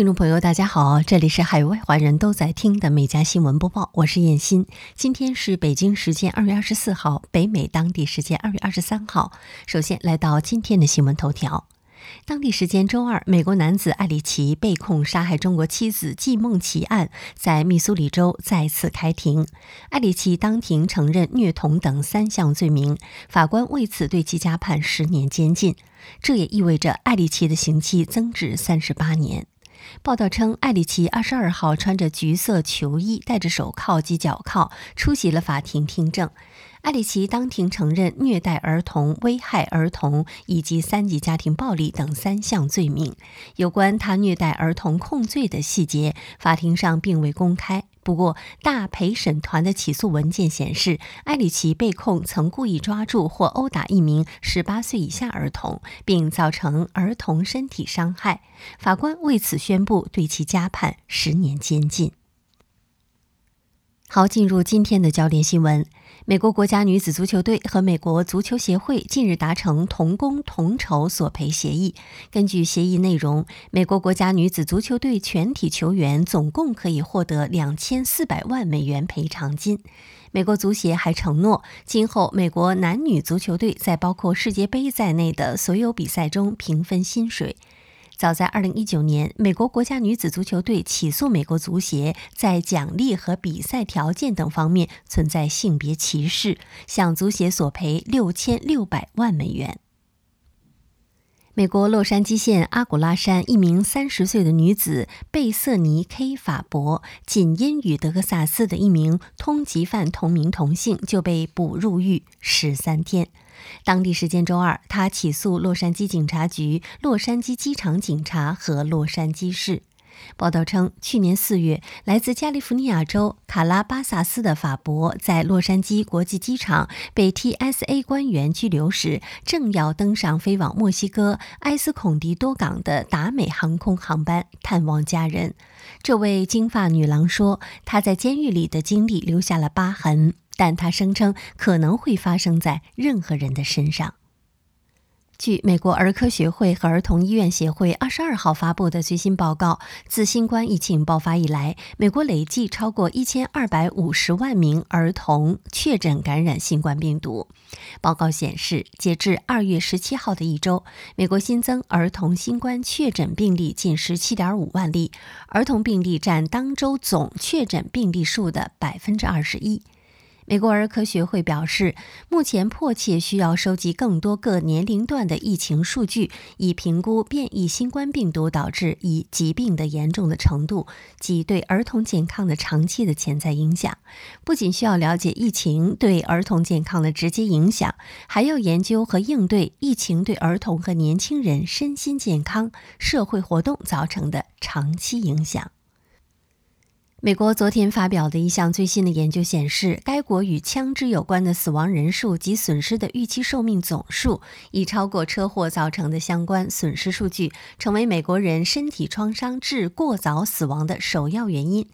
听众朋友，大家好，这里是海外华人都在听的《美家新闻播报》，我是燕欣。今天是北京时间二月二十四号，北美当地时间二月二十三号。首先来到今天的新闻头条。当地时间周二，美国男子艾里奇被控杀害中国妻子季梦琪案在密苏里州再次开庭。艾里奇当庭承认虐童等三项罪名，法官为此对其加判十年监禁。这也意味着艾里奇的刑期增至三十八年。报道称，艾里奇二十二号穿着橘色球衣，戴着手铐及脚铐出席了法庭听证。艾里奇当庭承认虐待儿童、危害儿童以及三级家庭暴力等三项罪名。有关他虐待儿童控罪的细节，法庭上并未公开。不过，大陪审团的起诉文件显示，埃里奇被控曾故意抓住或殴打一名十八岁以下儿童，并造成儿童身体伤害。法官为此宣布对其加判十年监禁。好，进入今天的焦点新闻。美国国家女子足球队和美国足球协会近日达成同工同酬索赔协议。根据协议内容，美国国家女子足球队全体球员总共可以获得两千四百万美元赔偿金。美国足协还承诺，今后美国男女足球队在包括世界杯在内的所有比赛中平分薪水。早在2019年，美国国家女子足球队起诉美国足协在奖励和比赛条件等方面存在性别歧视，向足协索赔6600万美元。美国洛杉矶县阿古拉山一名30岁的女子贝瑟尼 ·K· 法伯，仅因与德克萨斯的一名通缉犯同名同姓，就被捕入狱十三天。当地时间周二，他起诉洛杉矶警察局、洛杉矶机场警察和洛杉矶市。报道称，去年四月，来自加利福尼亚州卡拉巴萨斯的法博在洛杉矶国际机场被 TSA 官员拘留时，正要登上飞往墨西哥埃斯孔迪多港的达美航空航班探望家人。这位金发女郎说，她在监狱里的经历留下了疤痕。但她声称可能会发生在任何人的身上。据美国儿科学会和儿童医院协会二十二号发布的最新报告，自新冠疫情爆发以来，美国累计超过一千二百五十万名儿童确诊感染新冠病毒。报告显示，截至二月十七号的一周，美国新增儿童新冠确诊病例近十七点五万例，儿童病例占当周总确诊病例数的百分之二十一。美国儿科学会表示，目前迫切需要收集更多各年龄段的疫情数据，以评估变异新冠病毒导致以疾病的严重的程度及对儿童健康的长期的潜在影响。不仅需要了解疫情对儿童健康的直接影响，还要研究和应对疫情对儿童和年轻人身心健康、社会活动造成的长期影响。美国昨天发表的一项最新的研究显示，该国与枪支有关的死亡人数及损失的预期寿命总数已超过车祸造成的相关损失数据，成为美国人身体创伤致过早死亡的首要原因。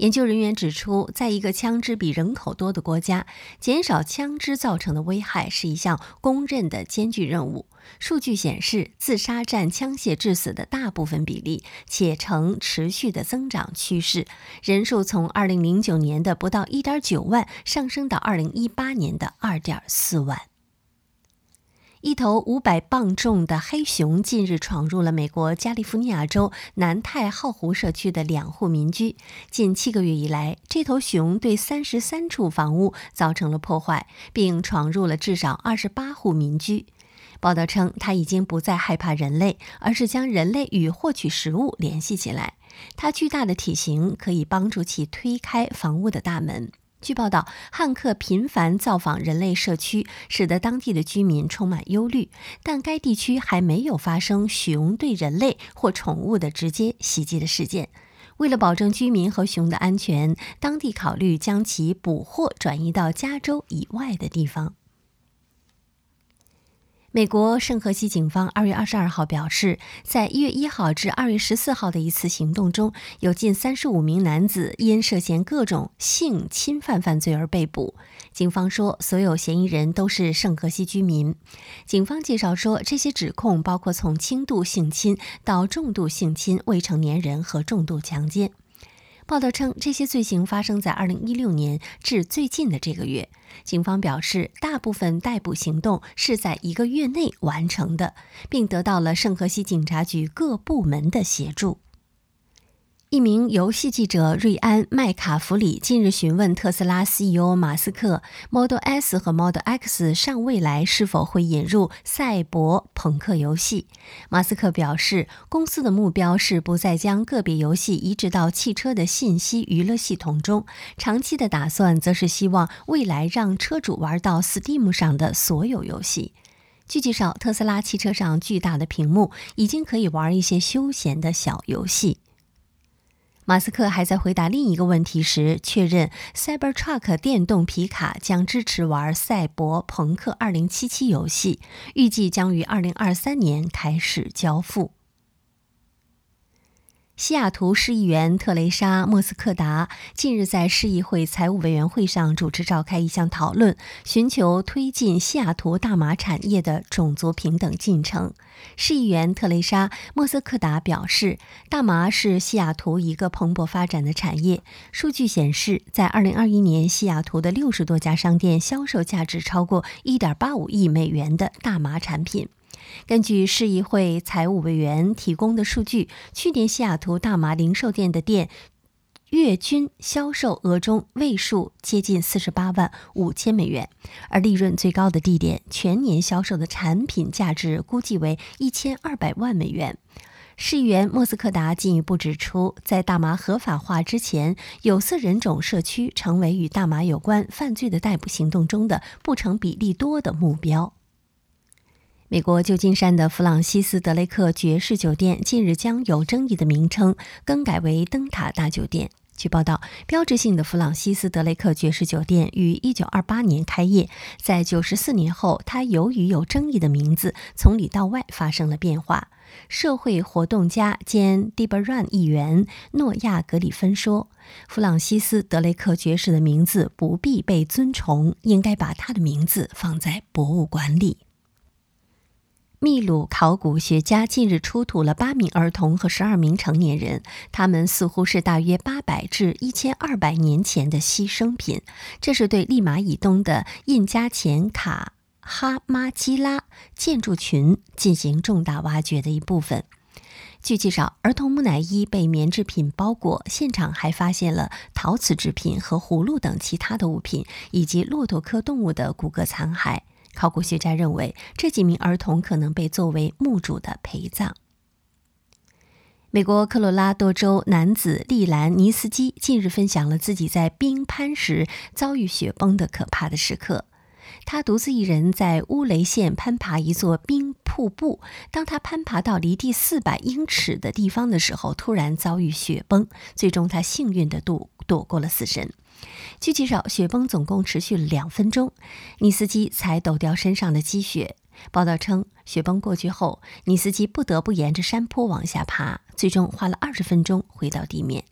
研究人员指出，在一个枪支比人口多的国家，减少枪支造成的危害是一项公认的艰巨任务。数据显示，自杀占枪械致死的大部分比例，且呈持续的增长趋势。人数从2009年的不到1.9万上升到2018年的2.4万。一头500磅重的黑熊近日闯入了美国加利福尼亚州南太浩湖社区的两户民居。近七个月以来，这头熊对33处房屋造成了破坏，并闯入了至少28户民居。报道称，它已经不再害怕人类，而是将人类与获取食物联系起来。它巨大的体型可以帮助其推开房屋的大门。据报道，汉克频繁造访人类社区，使得当地的居民充满忧虑。但该地区还没有发生熊对人类或宠物的直接袭击的事件。为了保证居民和熊的安全，当地考虑将其捕获转移到加州以外的地方。美国圣荷西警方二月二十二号表示，在一月一号至二月十四号的一次行动中，有近三十五名男子因涉嫌各种性侵犯犯罪而被捕。警方说，所有嫌疑人都是圣荷西居民。警方介绍说，这些指控包括从轻度性侵到重度性侵未成年人和重度强奸。报道称，这些罪行发生在2016年至最近的这个月。警方表示，大部分逮捕行动是在一个月内完成的，并得到了圣河西警察局各部门的协助。一名游戏记者瑞安·麦卡弗里近日询问特斯拉 CEO 马斯克，Model S 和 Model X 上未来是否会引入赛博朋克游戏。马斯克表示，公司的目标是不再将个别游戏移植到汽车的信息娱乐系统中，长期的打算则是希望未来让车主玩到 Steam 上的所有游戏。据介绍，特斯拉汽车上巨大的屏幕已经可以玩一些休闲的小游戏。马斯克还在回答另一个问题时确认，Cybertruck 电动皮卡将支持玩《赛博朋克2077》游戏，预计将于2023年开始交付。西雅图市议员特蕾莎·莫斯克达近日在市议会财务委员会上主持召开一项讨论，寻求推进西雅图大麻产业的种族平等进程。市议员特蕾莎·莫斯克达表示，大麻是西雅图一个蓬勃发展的产业。数据显示，在2021年，西雅图的60多家商店销售价值超过1.85亿美元的大麻产品。根据市议会财务委员提供的数据，去年西雅图大麻零售店的店月均销售额中位数接近四十八万五千美元，而利润最高的地点全年销售的产品价值估计为一千二百万美元。市议员莫斯科达进一步指出，在大麻合法化之前，有色人种社区成为与大麻有关犯罪的逮捕行动中的不成比例多的目标。美国旧金山的弗朗西斯德雷克爵士酒店近日将有争议的名称更改为灯塔大酒店。据报道，标志性的弗朗西斯德雷克爵士酒店于1928年开业，在94年后，它由于有争议的名字，从里到外发生了变化。社会活动家兼 d e b r a n 议员诺亚格里芬说：“弗朗西斯德雷克爵士的名字不必被尊崇，应该把他的名字放在博物馆里。”秘鲁考古学家近日出土了八名儿童和十二名成年人，他们似乎是大约八百至一千二百年前的牺牲品。这是对利马以东的印加前卡哈马基拉建筑群进行重大挖掘的一部分。据介绍，儿童木乃伊被棉制品包裹，现场还发现了陶瓷制品和葫芦等其他的物品，以及骆驼科动物的骨骼残骸。考古学家认为，这几名儿童可能被作为墓主的陪葬。美国科罗拉多州男子利兰尼斯基近日分享了自己在冰攀时遭遇雪崩的可怕的时刻。他独自一人在乌雷县攀爬一座冰瀑布，当他攀爬到离地四百英尺的地方的时候，突然遭遇雪崩，最终他幸运地躲躲过了死神。据介绍，雪崩总共持续了两分钟，尼斯基才抖掉身上的积雪。报道称，雪崩过去后，尼斯基不得不沿着山坡往下爬，最终花了二十分钟回到地面。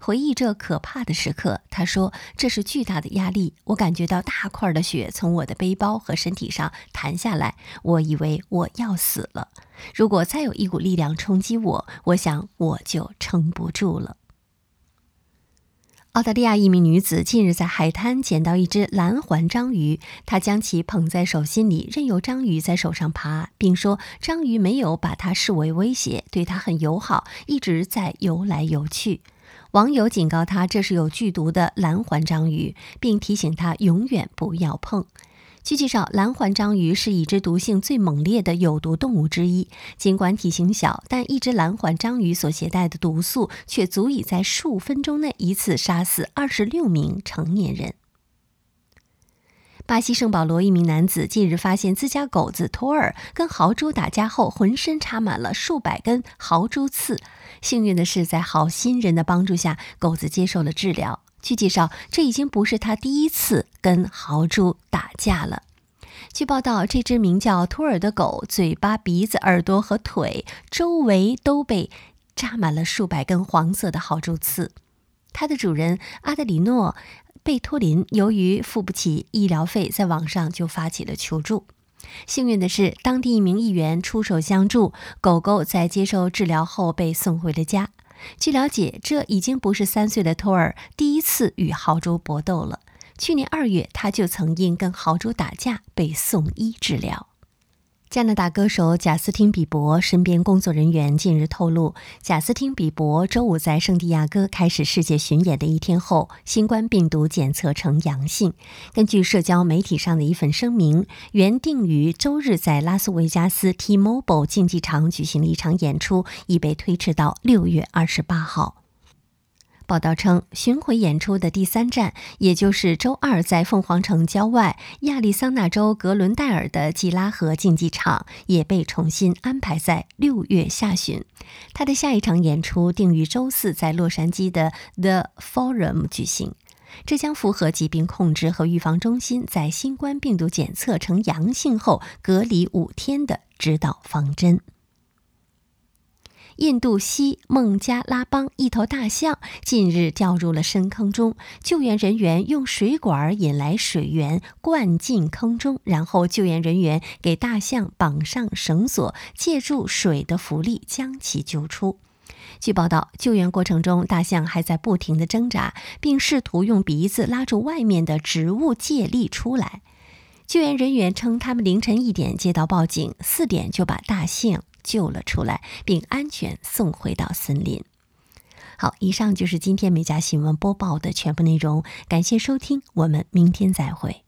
回忆这可怕的时刻，他说：“这是巨大的压力，我感觉到大块的雪从我的背包和身体上弹下来，我以为我要死了。如果再有一股力量冲击我，我想我就撑不住了。”澳大利亚一名女子近日在海滩捡到一只蓝环章鱼，她将其捧在手心里，任由章鱼在手上爬，并说章鱼没有把它视为威胁，对它很友好，一直在游来游去。网友警告她这是有剧毒的蓝环章鱼，并提醒她永远不要碰。据介绍，蓝环章鱼是已知毒性最猛烈的有毒动物之一。尽管体型小，但一只蓝环章鱼所携带的毒素却足以在数分钟内一次杀死二十六名成年人。巴西圣保罗一名男子近日发现自家狗子托尔跟豪猪打架后，浑身插满了数百根豪猪刺。幸运的是，在好心人的帮助下，狗子接受了治疗。据介绍，这已经不是他第一次跟豪猪打架了。据报道，这只名叫托尔的狗，嘴巴、鼻子、耳朵和腿周围都被扎满了数百根黄色的豪猪刺。它的主人阿德里诺·贝托林由于付不起医疗费，在网上就发起了求助。幸运的是，当地一名议员出手相助，狗狗在接受治疗后被送回了家。据了解，这已经不是三岁的托尔第一次与豪猪搏斗了。去年二月，他就曾因跟豪猪打架被送医治疗。加拿大歌手贾斯汀·比伯身边工作人员近日透露，贾斯汀·比伯周五在圣地亚哥开始世界巡演的一天后，新冠病毒检测呈阳性。根据社交媒体上的一份声明，原定于周日在拉斯维加斯 T-Mobile 竞技场举行的一场演出，已被推迟到六月二十八号。报道称，巡回演出的第三站，也就是周二在凤凰城郊外亚利桑那州格伦戴尔的吉拉河竞技场，也被重新安排在六月下旬。他的下一场演出定于周四在洛杉矶的 The Forum 举行，这将符合疾病控制和预防中心在新冠病毒检测呈阳性后隔离五天的指导方针。印度西孟加拉邦一头大象近日掉入了深坑中，救援人员用水管引来水源灌进坑中，然后救援人员给大象绑上绳索，借助水的浮力将其救出。据报道，救援过程中，大象还在不停地挣扎，并试图用鼻子拉住外面的植物借力出来。救援人员称，他们凌晨一点接到报警，四点就把大象。救了出来，并安全送回到森林。好，以上就是今天美家新闻播报的全部内容，感谢收听，我们明天再会。